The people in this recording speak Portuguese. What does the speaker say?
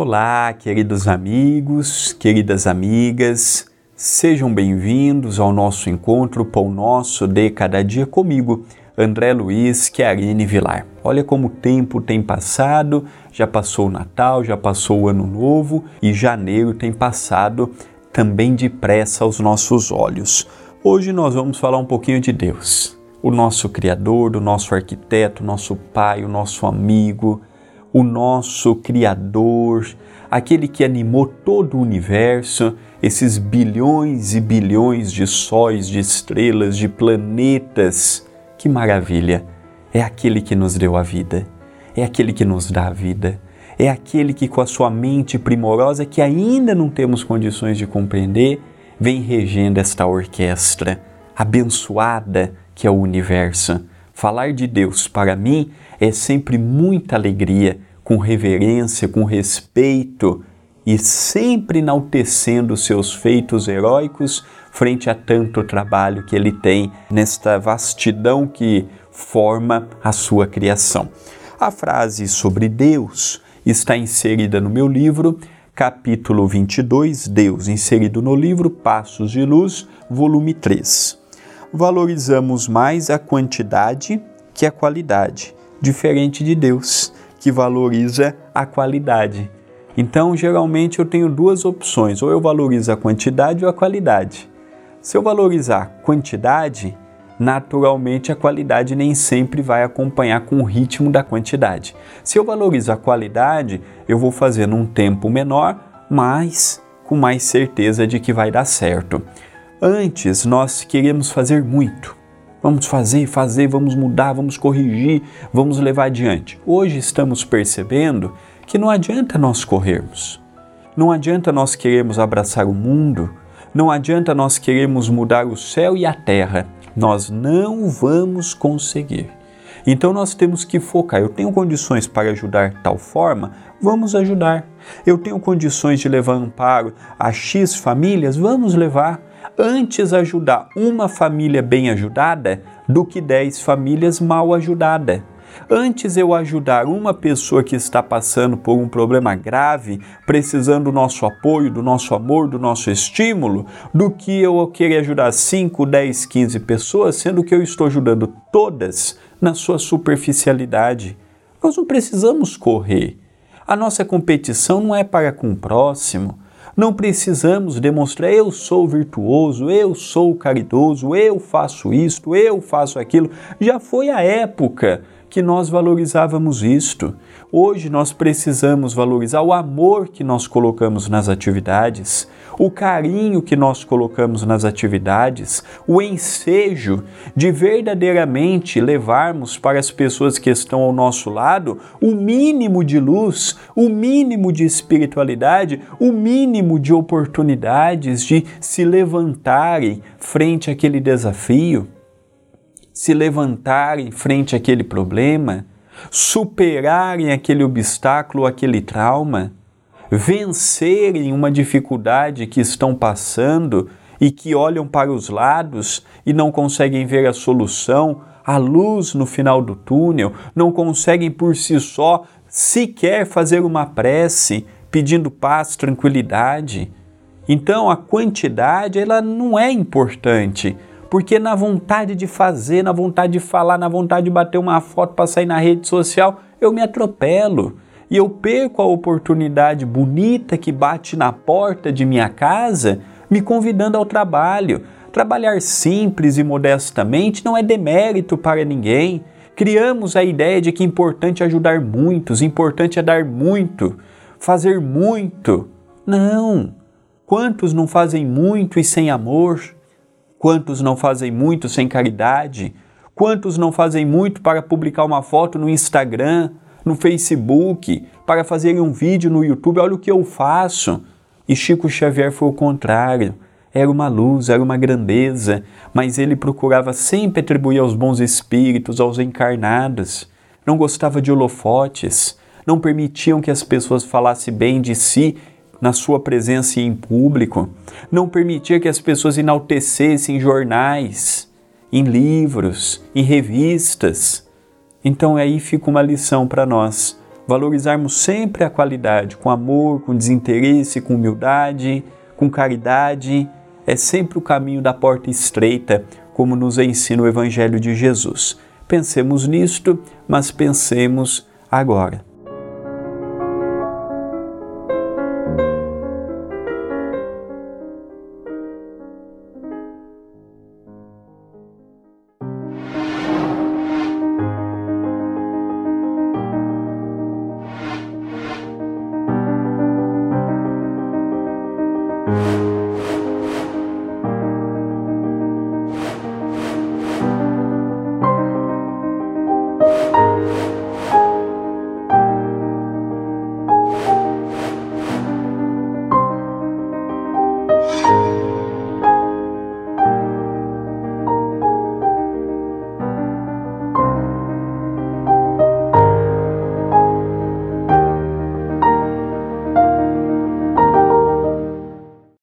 Olá, queridos amigos, queridas amigas, sejam bem-vindos ao nosso encontro Pão Nosso de Cada Dia comigo, André Luiz Chiarini Vilar. Olha como o tempo tem passado, já passou o Natal, já passou o Ano Novo e janeiro tem passado também depressa aos nossos olhos. Hoje nós vamos falar um pouquinho de Deus, o nosso Criador, o nosso arquiteto, o nosso Pai, o nosso amigo, o nosso Criador, aquele que animou todo o universo, esses bilhões e bilhões de sóis, de estrelas, de planetas. Que maravilha! É aquele que nos deu a vida, é aquele que nos dá a vida, é aquele que, com a sua mente primorosa, que ainda não temos condições de compreender, vem regendo esta orquestra abençoada que é o universo. Falar de Deus para mim é sempre muita alegria, com reverência, com respeito e sempre enaltecendo seus feitos heróicos frente a tanto trabalho que ele tem nesta vastidão que forma a sua criação. A frase sobre Deus está inserida no meu livro, capítulo 22, Deus, inserido no livro Passos de Luz, volume 3. Valorizamos mais a quantidade que a qualidade, diferente de Deus, que valoriza a qualidade. Então, geralmente eu tenho duas opções: ou eu valorizo a quantidade ou a qualidade. Se eu valorizar quantidade, naturalmente a qualidade nem sempre vai acompanhar com o ritmo da quantidade. Se eu valorizo a qualidade, eu vou fazer num tempo menor, mas com mais certeza de que vai dar certo. Antes nós queríamos fazer muito, Vamos fazer, fazer, vamos mudar, vamos corrigir, vamos levar adiante. Hoje estamos percebendo que não adianta nós corrermos. Não adianta nós queremos abraçar o mundo, não adianta nós queremos mudar o céu e a terra. Nós não vamos conseguir. Então nós temos que focar. Eu tenho condições para ajudar tal forma, vamos ajudar. Eu tenho condições de levar amparo a X famílias, vamos levar antes ajudar uma família bem ajudada do que dez famílias mal ajudadas. Antes eu ajudar uma pessoa que está passando por um problema grave, precisando do nosso apoio, do nosso amor, do nosso estímulo, do que eu querer ajudar 5, 10, 15 pessoas, sendo que eu estou ajudando todas na sua superficialidade. Nós não precisamos correr. A nossa competição não é para com o próximo. Não precisamos demonstrar eu sou virtuoso, eu sou caridoso, eu faço isto, eu faço aquilo. Já foi a época que nós valorizávamos isto. Hoje nós precisamos valorizar o amor que nós colocamos nas atividades, o carinho que nós colocamos nas atividades, o ensejo de verdadeiramente levarmos para as pessoas que estão ao nosso lado o mínimo de luz, o mínimo de espiritualidade, o mínimo de oportunidades de se levantarem frente àquele desafio se levantarem frente àquele problema, superarem aquele obstáculo, aquele trauma, vencerem uma dificuldade que estão passando e que olham para os lados e não conseguem ver a solução, a luz no final do túnel, não conseguem por si só sequer fazer uma prece pedindo paz, tranquilidade. Então a quantidade ela não é importante porque na vontade de fazer, na vontade de falar, na vontade de bater uma foto para sair na rede social, eu me atropelo e eu perco a oportunidade bonita que bate na porta de minha casa, me convidando ao trabalho. Trabalhar simples e modestamente não é demérito para ninguém. Criamos a ideia de que é importante ajudar muitos, importante é dar muito, fazer muito. Não! Quantos não fazem muito e sem amor? Quantos não fazem muito sem caridade? Quantos não fazem muito para publicar uma foto no Instagram, no Facebook, para fazer um vídeo no YouTube? Olha o que eu faço. E Chico Xavier foi o contrário. Era uma luz, era uma grandeza, mas ele procurava sempre atribuir aos bons espíritos, aos encarnados. Não gostava de holofotes, não permitiam que as pessoas falassem bem de si na sua presença em público, não permitia que as pessoas enaltecessem em jornais, em livros, em revistas. Então aí fica uma lição para nós. valorizarmos sempre a qualidade, com amor, com desinteresse, com humildade, com caridade. É sempre o caminho da porta estreita, como nos ensina o Evangelho de Jesus. Pensemos nisto, mas pensemos agora.